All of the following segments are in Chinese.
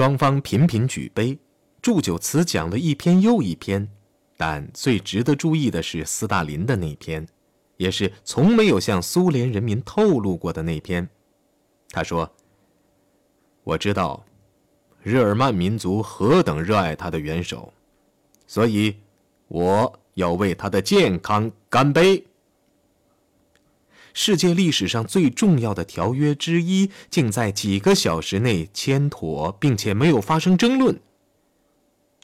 双方频频举杯，祝酒词讲了一篇又一篇，但最值得注意的是斯大林的那篇，也是从没有向苏联人民透露过的那篇。他说：“我知道，日耳曼民族何等热爱他的元首，所以我要为他的健康干杯。”世界历史上最重要的条约之一，竟在几个小时内签妥，并且没有发生争论。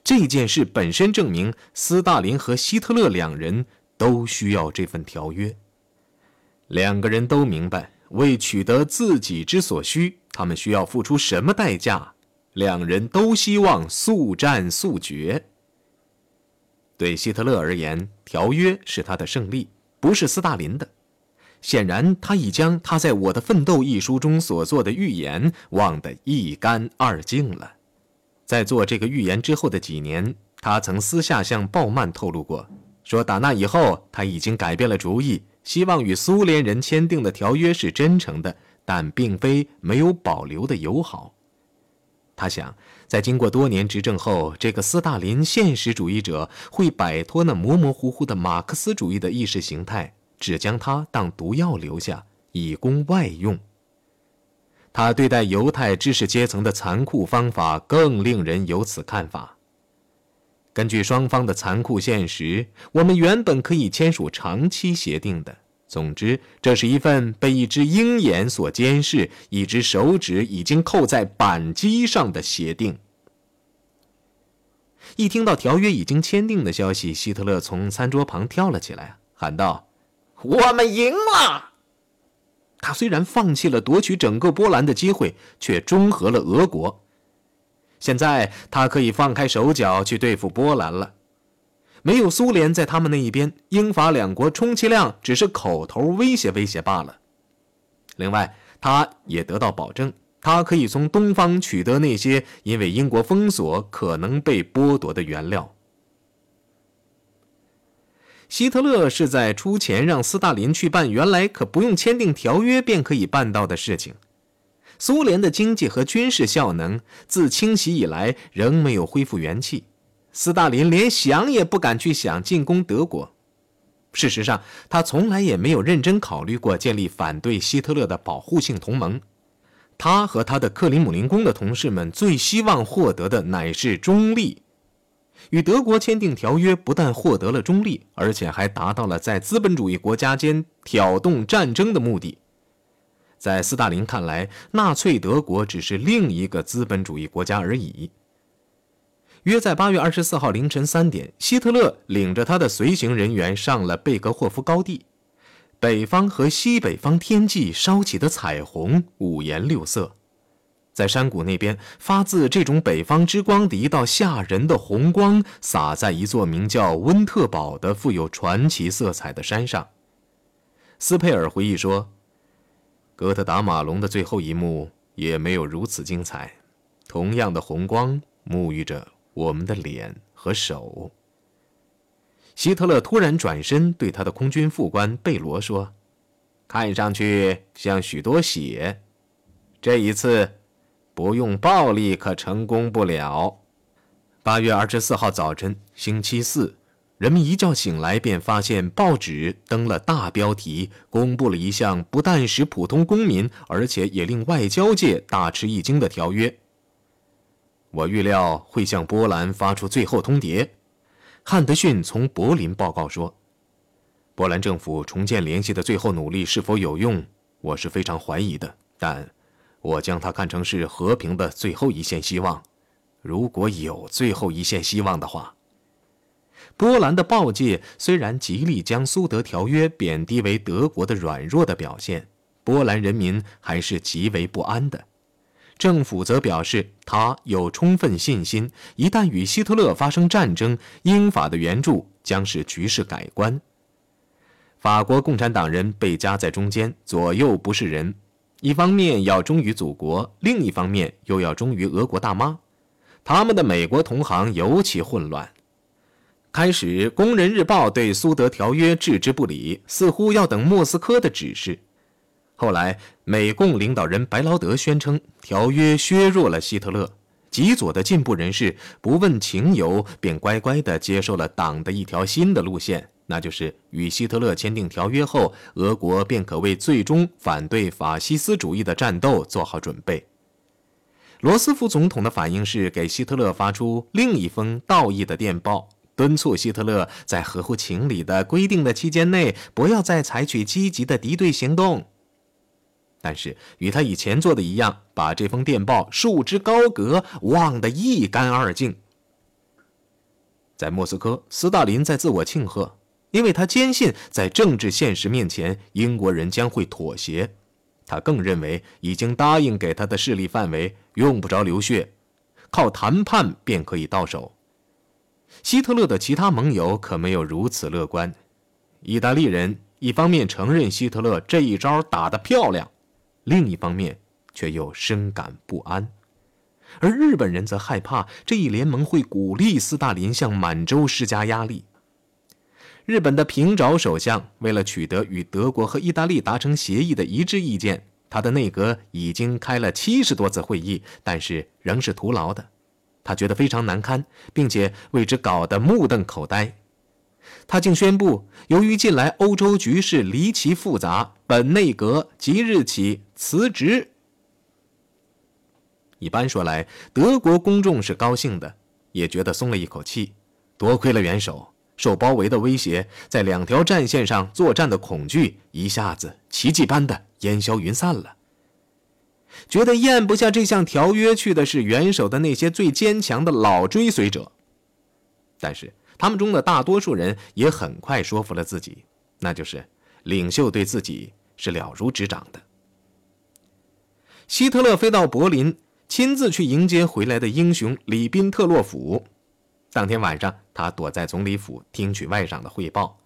这件事本身证明，斯大林和希特勒两人都需要这份条约。两个人都明白，为取得自己之所需，他们需要付出什么代价。两人都希望速战速决。对希特勒而言，条约是他的胜利，不是斯大林的。显然，他已将他在《我的奋斗》一书中所做的预言忘得一干二净了。在做这个预言之后的几年，他曾私下向鲍曼透露过，说打那以后他已经改变了主意，希望与苏联人签订的条约是真诚的，但并非没有保留的友好。他想，在经过多年执政后，这个斯大林现实主义者会摆脱那模模糊糊的马克思主义的意识形态。只将它当毒药留下，以供外用。他对待犹太知识阶层的残酷方法更令人有此看法。根据双方的残酷现实，我们原本可以签署长期协定的。总之，这是一份被一只鹰眼所监视、一只手指已经扣在扳机上的协定。一听到条约已经签订的消息，希特勒从餐桌旁跳了起来，喊道。我们赢了。他虽然放弃了夺取整个波兰的机会，却中和了俄国。现在他可以放开手脚去对付波兰了。没有苏联在他们那一边，英法两国充其量只是口头威胁威胁罢了。另外，他也得到保证，他可以从东方取得那些因为英国封锁可能被剥夺的原料。希特勒是在出钱让斯大林去办原来可不用签订条约便可以办到的事情。苏联的经济和军事效能自清洗以来仍没有恢复元气，斯大林连想也不敢去想进攻德国。事实上，他从来也没有认真考虑过建立反对希特勒的保护性同盟。他和他的克里姆林宫的同事们最希望获得的乃是中立。与德国签订条约，不但获得了中立，而且还达到了在资本主义国家间挑动战争的目的。在斯大林看来，纳粹德国只是另一个资本主义国家而已。约在八月二十四号凌晨三点，希特勒领着他的随行人员上了贝格霍夫高地，北方和西北方天际烧起的彩虹五颜六色。在山谷那边，发自这种北方之光的一道吓人的红光，洒在一座名叫温特堡的富有传奇色彩的山上。斯佩尔回忆说：“哥特达马龙的最后一幕也没有如此精彩。同样的红光沐浴着我们的脸和手。”希特勒突然转身对他的空军副官贝罗说：“看上去像许多血。这一次。”不用暴力可成功不了。八月二十四号早晨，星期四，人们一觉醒来便发现报纸登了大标题，公布了一项不但使普通公民，而且也令外交界大吃一惊的条约。我预料会向波兰发出最后通牒。汉德逊从柏林报告说：“波兰政府重建联系的最后努力是否有用，我是非常怀疑的。但。”我将它看成是和平的最后一线希望，如果有最后一线希望的话。波兰的报界虽然极力将苏德条约贬低为德国的软弱的表现，波兰人民还是极为不安的。政府则表示，他有充分信心，一旦与希特勒发生战争，英法的援助将使局势改观。法国共产党人被夹在中间，左右不是人。一方面要忠于祖国，另一方面又要忠于俄国大妈。他们的美国同行尤其混乱。开始，《工人日报》对苏德条约置之不理，似乎要等莫斯科的指示。后来，美共领导人白劳德宣称条约削弱了希特勒，极左的进步人士不问情由，便乖乖地接受了党的一条新的路线，那就是与希特勒签订条约后，俄国便可为最终反对法西斯主义的战斗做好准备。罗斯福总统的反应是给希特勒发出另一封道义的电报，敦促希特勒在合乎情理的规定的期间内，不要再采取积极的敌对行动。但是与他以前做的一样，把这封电报束之高阁，忘得一干二净。在莫斯科，斯大林在自我庆贺，因为他坚信在政治现实面前，英国人将会妥协。他更认为，已经答应给他的势力范围用不着流血，靠谈判便可以到手。希特勒的其他盟友可没有如此乐观。意大利人一方面承认希特勒这一招打得漂亮。另一方面，却又深感不安，而日本人则害怕这一联盟会鼓励斯大林向满洲施加压力。日本的平沼首相为了取得与德国和意大利达成协议的一致意见，他的内阁已经开了七十多次会议，但是仍是徒劳的。他觉得非常难堪，并且为之搞得目瞪口呆。他竟宣布，由于近来欧洲局势离奇复杂，本内阁即日起辞职。一般说来，德国公众是高兴的，也觉得松了一口气。多亏了元首，受包围的威胁，在两条战线上作战的恐惧，一下子奇迹般的烟消云散了。觉得咽不下这项条约去的是元首的那些最坚强的老追随者，但是。他们中的大多数人也很快说服了自己，那就是领袖对自己是了如指掌的。希特勒飞到柏林，亲自去迎接回来的英雄里宾特洛甫。当天晚上，他躲在总理府听取外长的汇报。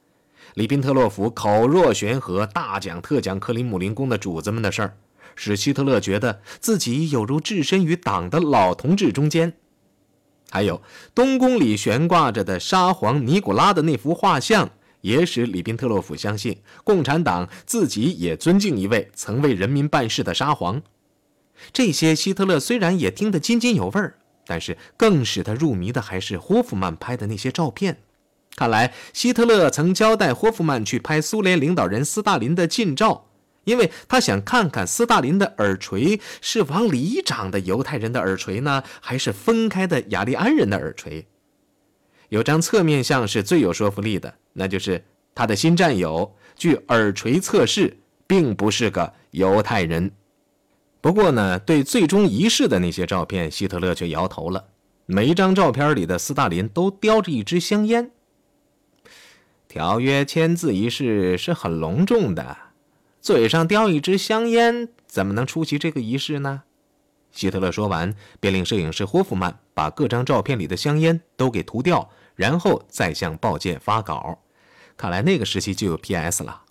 里宾特洛甫口若悬河，大讲特讲克里姆林宫的主子们的事儿，使希特勒觉得自己有如置身于党的老同志中间。还有东宫里悬挂着的沙皇尼古拉的那幅画像，也使里宾特洛甫相信共产党自己也尊敬一位曾为人民办事的沙皇。这些希特勒虽然也听得津津有味儿，但是更使他入迷的还是霍夫曼拍的那些照片。看来希特勒曾交代霍夫曼去拍苏联领导人斯大林的近照。因为他想看看斯大林的耳垂是往里长的犹太人的耳垂呢，还是分开的雅利安人的耳垂。有张侧面像是最有说服力的，那就是他的新战友，据耳垂测试，并不是个犹太人。不过呢，对最终仪式的那些照片，希特勒却摇头了。每一张照片里的斯大林都叼着一支香烟。条约签字仪式是很隆重的。嘴上叼一支香烟，怎么能出席这个仪式呢？希特勒说完，便令摄影师霍夫曼把各张照片里的香烟都给涂掉，然后再向报界发稿。看来那个时期就有 P.S. 了。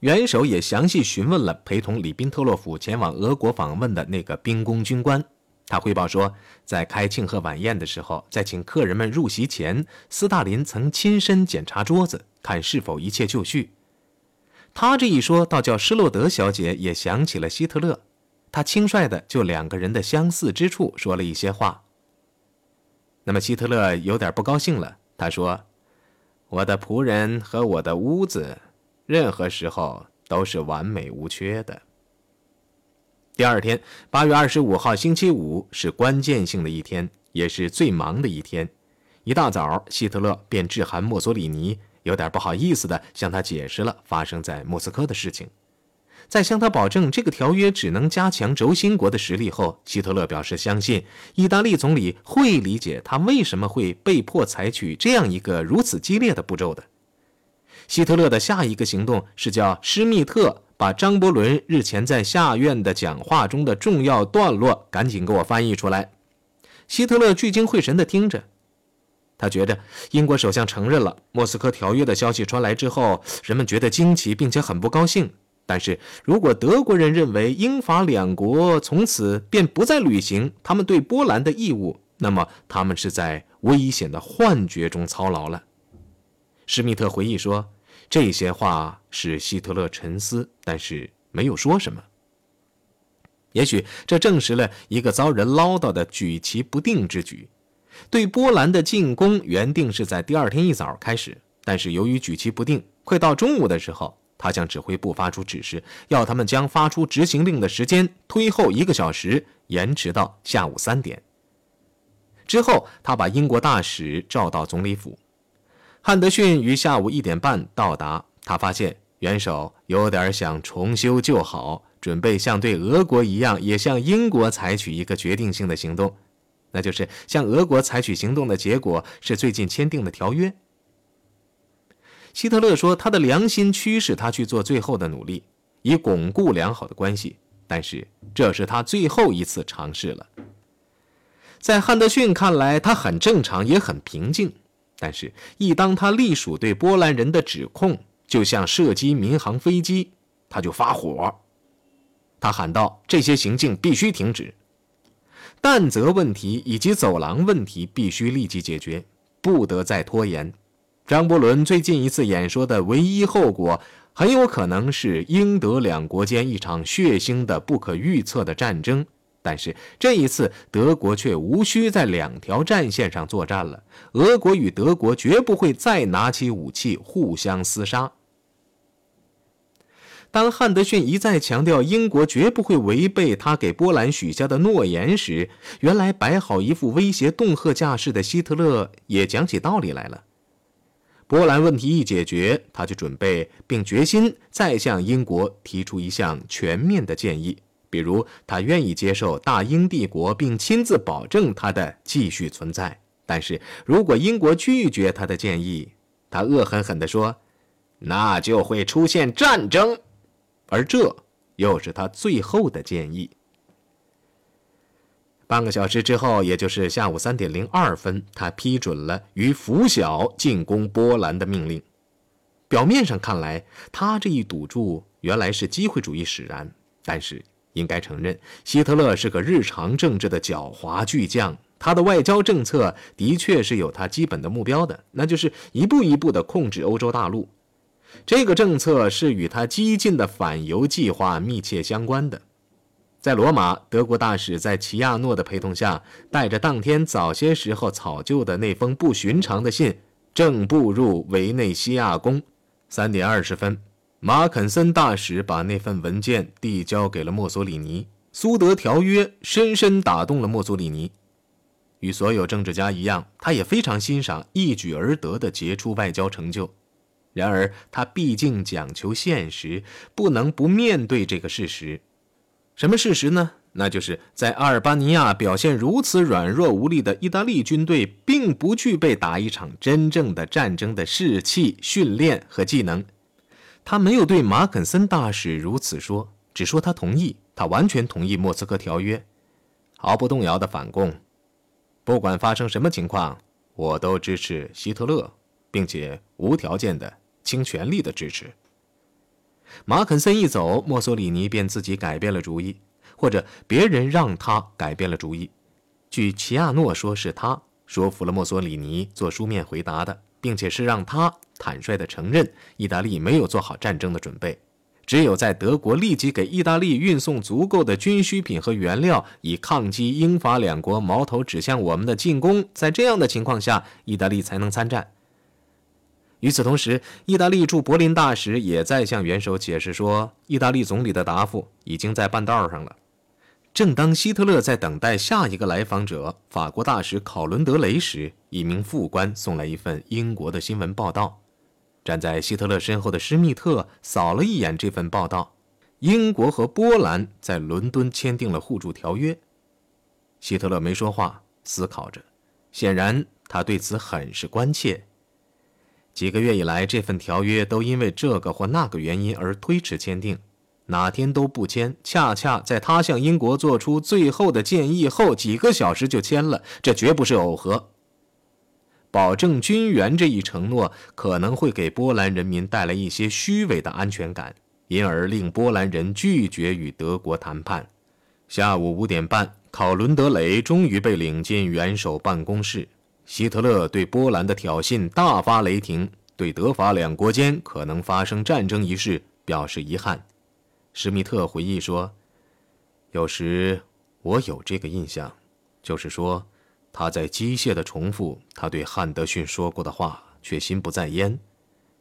元首也详细询问了陪同里宾特洛甫前往俄国访问的那个兵工军官。他汇报说，在开庆贺晚宴的时候，在请客人们入席前，斯大林曾亲身检查桌子，看是否一切就绪。他这一说，倒叫施洛德小姐也想起了希特勒。他轻率的就两个人的相似之处说了一些话。那么希特勒有点不高兴了，他说：“我的仆人和我的屋子，任何时候都是完美无缺的。”第二天，八月二十五号，星期五是关键性的一天，也是最忙的一天。一大早，希特勒便致函墨索里尼。有点不好意思的向他解释了发生在莫斯科的事情，在向他保证这个条约只能加强轴心国的实力后，希特勒表示相信意大利总理会理解他为什么会被迫采取这样一个如此激烈的步骤的。希特勒的下一个行动是叫施密特把张伯伦日前在下院的讲话中的重要段落赶紧给我翻译出来。希特勒聚精会神地听着。他觉得英国首相承认了莫斯科条约的消息传来之后，人们觉得惊奇，并且很不高兴。但是如果德国人认为英法两国从此便不再履行他们对波兰的义务，那么他们是在危险的幻觉中操劳了。施密特回忆说，这些话使希特勒沉思，但是没有说什么。也许这证实了一个遭人唠叨的举棋不定之举。对波兰的进攻原定是在第二天一早开始，但是由于举棋不定，快到中午的时候，他向指挥部发出指示，要他们将发出执行令的时间推后一个小时，延迟到下午三点。之后，他把英国大使召到总理府。汉德逊于下午一点半到达，他发现元首有点想重修旧好，准备像对俄国一样，也向英国采取一个决定性的行动。那就是向俄国采取行动的结果是最近签订的条约。希特勒说，他的良心驱使他去做最后的努力，以巩固良好的关系。但是这是他最后一次尝试了。在汉德逊看来，他很正常，也很平静。但是，一当他隶属对波兰人的指控，就像射击民航飞机，他就发火。他喊道：“这些行径必须停止。”弹泽问题以及走廊问题必须立即解决，不得再拖延。张伯伦最近一次演说的唯一后果，很有可能是英德两国间一场血腥的、不可预测的战争。但是这一次，德国却无需在两条战线上作战了。俄国与德国绝不会再拿起武器互相厮杀。当汉德逊一再强调英国绝不会违背他给波兰许下的诺言时，原来摆好一副威胁恫吓架势的希特勒也讲起道理来了。波兰问题一解决，他就准备并决心再向英国提出一项全面的建议，比如他愿意接受大英帝国，并亲自保证它的继续存在。但是如果英国拒绝他的建议，他恶狠狠地说：“那就会出现战争。”而这又是他最后的建议。半个小时之后，也就是下午三点零二分，他批准了于拂晓进攻波兰的命令。表面上看来，他这一赌注原来是机会主义使然，但是应该承认，希特勒是个日常政治的狡猾巨匠。他的外交政策的确是有他基本的目标的，那就是一步一步的控制欧洲大陆。这个政策是与他激进的反犹计划密切相关的。在罗马，德国大使在齐亚诺的陪同下，带着当天早些时候草就的那封不寻常的信，正步入维内西亚宫。三点二十分，马肯森大使把那份文件递交给了墨索里尼。苏德条约深深打动了墨索里尼。与所有政治家一样，他也非常欣赏一举而得的杰出外交成就。然而，他毕竟讲求现实，不能不面对这个事实。什么事实呢？那就是在阿尔巴尼亚表现如此软弱无力的意大利军队，并不具备打一场真正的战争的士气、训练和技能。他没有对马肯森大使如此说，只说他同意，他完全同意莫斯科条约，毫不动摇的反共。不管发生什么情况，我都支持希特勒，并且无条件的。倾全力的支持。马肯森一走，墨索里尼便自己改变了主意，或者别人让他改变了主意。据齐亚诺说，是他说服了墨索里尼做书面回答的，并且是让他坦率地承认意大利没有做好战争的准备。只有在德国立即给意大利运送足够的军需品和原料，以抗击英法两国矛头指向我们的进攻，在这样的情况下，意大利才能参战。与此同时，意大利驻柏林大使也在向元首解释说，意大利总理的答复已经在半道上了。正当希特勒在等待下一个来访者——法国大使考伦德雷时，一名副官送来一份英国的新闻报道。站在希特勒身后的施密特扫了一眼这份报道：英国和波兰在伦敦签订了互助条约。希特勒没说话，思考着，显然他对此很是关切。几个月以来，这份条约都因为这个或那个原因而推迟签订，哪天都不签。恰恰在他向英国做出最后的建议后几个小时就签了，这绝不是偶合。保证军援这一承诺可能会给波兰人民带来一些虚伪的安全感，因而令波兰人拒绝与德国谈判。下午五点半，考伦德雷终于被领进元首办公室。希特勒对波兰的挑衅大发雷霆，对德法两国间可能发生战争一事表示遗憾。施密特回忆说：“有时我有这个印象，就是说他在机械地重复他对汉德逊说过的话，却心不在焉。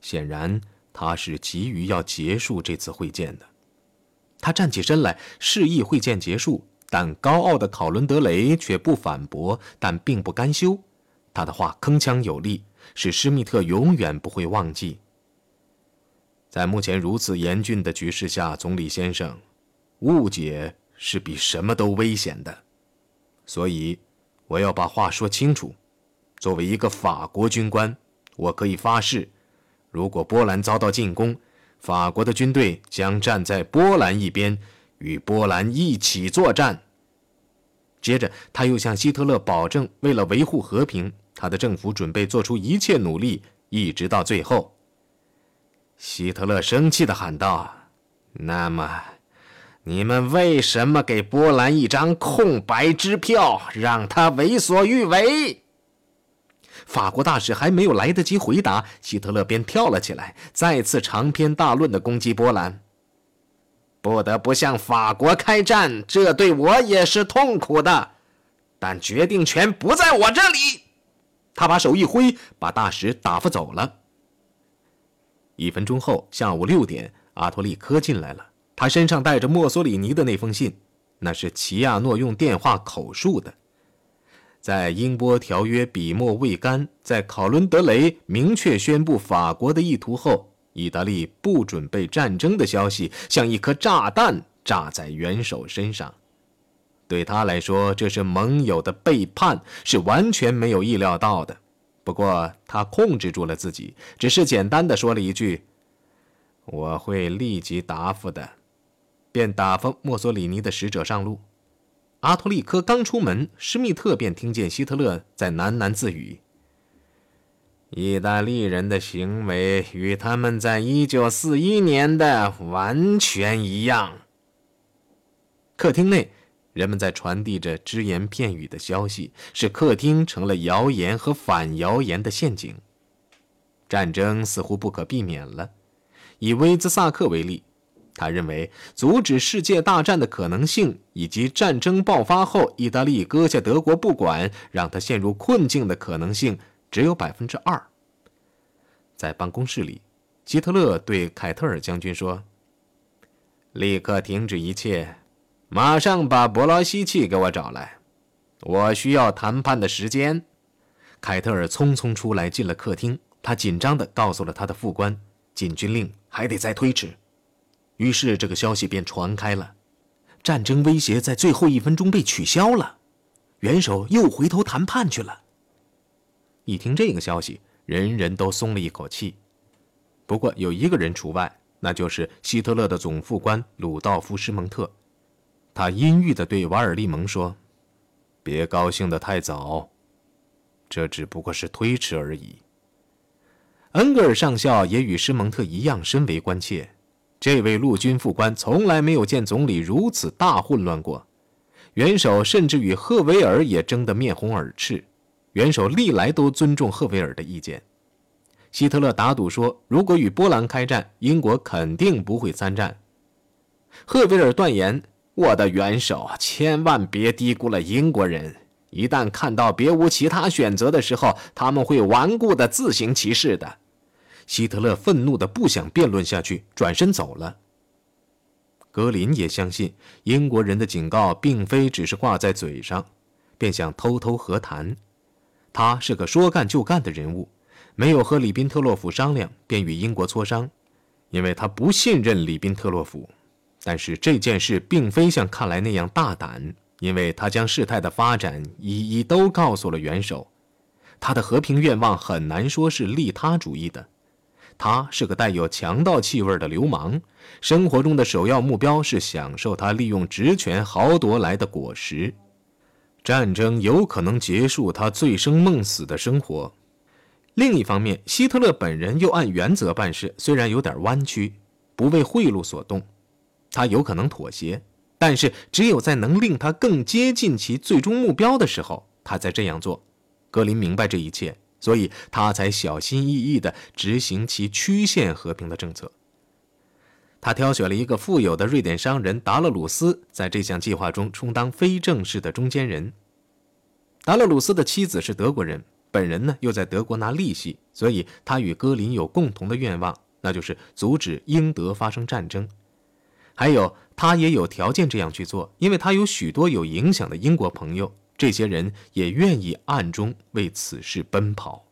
显然，他是急于要结束这次会见的。他站起身来，示意会见结束，但高傲的考伦德雷却不反驳，但并不甘休。他的话铿锵有力，使施密特永远不会忘记。在目前如此严峻的局势下，总理先生，误解是比什么都危险的。所以，我要把话说清楚。作为一个法国军官，我可以发誓。如果波兰遭到进攻，法国的军队将站在波兰一边，与波兰一起作战。接着，他又向希特勒保证，为了维护和平，他的政府准备做出一切努力，一直到最后。希特勒生气地喊道：“那么，你们为什么给波兰一张空白支票，让他为所欲为？”法国大使还没有来得及回答，希特勒便跳了起来，再次长篇大论地攻击波兰。不得不向法国开战，这对我也是痛苦的，但决定权不在我这里。他把手一挥，把大使打发走了。一分钟后，下午六点，阿托利科进来了，他身上带着墨索里尼的那封信，那是齐亚诺用电话口述的。在英波条约笔墨未干，在考伦德雷明确宣布法国的意图后，意大利不准备战争的消息像一颗炸弹炸在元首身上。对他来说，这是盟友的背叛，是完全没有意料到的。不过他控制住了自己，只是简单的说了一句：“我会立即答复的。”便打发墨索里尼的使者上路。阿托利科刚出门，施密特便听见希特勒在喃喃自语：“意大利人的行为与他们在1941年的完全一样。”客厅内，人们在传递着只言片语的消息，使客厅成了谣言和反谣言的陷阱。战争似乎不可避免了。以威兹萨克为例。他认为，阻止世界大战的可能性，以及战争爆发后意大利搁下德国不管，让他陷入困境的可能性只有百分之二。在办公室里，希特勒对凯特尔将军说：“立刻停止一切，马上把伯劳希奇给我找来，我需要谈判的时间。”凯特尔匆匆出来，进了客厅。他紧张地告诉了他的副官：“禁军令还得再推迟。”于是，这个消息便传开了，战争威胁在最后一分钟被取消了，元首又回头谈判去了。一听这个消息，人人都松了一口气。不过有一个人除外，那就是希特勒的总副官鲁道夫·施蒙特。他阴郁地对瓦尔利蒙说：“别高兴得太早，这只不过是推迟而已。”恩格尔上校也与施蒙特一样深为关切。这位陆军副官从来没有见总理如此大混乱过，元首甚至与赫维尔也争得面红耳赤。元首历来都尊重赫维尔的意见。希特勒打赌说，如果与波兰开战，英国肯定不会参战。赫维尔断言：“我的元首，千万别低估了英国人。一旦看到别无其他选择的时候，他们会顽固地自行其事的。”希特勒愤怒的不想辩论下去，转身走了。格林也相信英国人的警告并非只是挂在嘴上，便想偷偷和谈。他是个说干就干的人物，没有和里宾特洛甫商量，便与英国磋商，因为他不信任里宾特洛甫。但是这件事并非像看来那样大胆，因为他将事态的发展一一都告诉了元首。他的和平愿望很难说是利他主义的。他是个带有强盗气味的流氓，生活中的首要目标是享受他利用职权豪夺来的果实。战争有可能结束他醉生梦死的生活。另一方面，希特勒本人又按原则办事，虽然有点弯曲，不为贿赂所动。他有可能妥协，但是只有在能令他更接近其最终目标的时候，他才这样做。格林明白这一切。所以他才小心翼翼地执行其曲线和平的政策。他挑选了一个富有的瑞典商人达勒鲁斯，在这项计划中充当非正式的中间人。达勒鲁斯的妻子是德国人，本人呢又在德国拿利息，所以他与戈林有共同的愿望，那就是阻止英德发生战争。还有，他也有条件这样去做，因为他有许多有影响的英国朋友，这些人也愿意暗中为此事奔跑。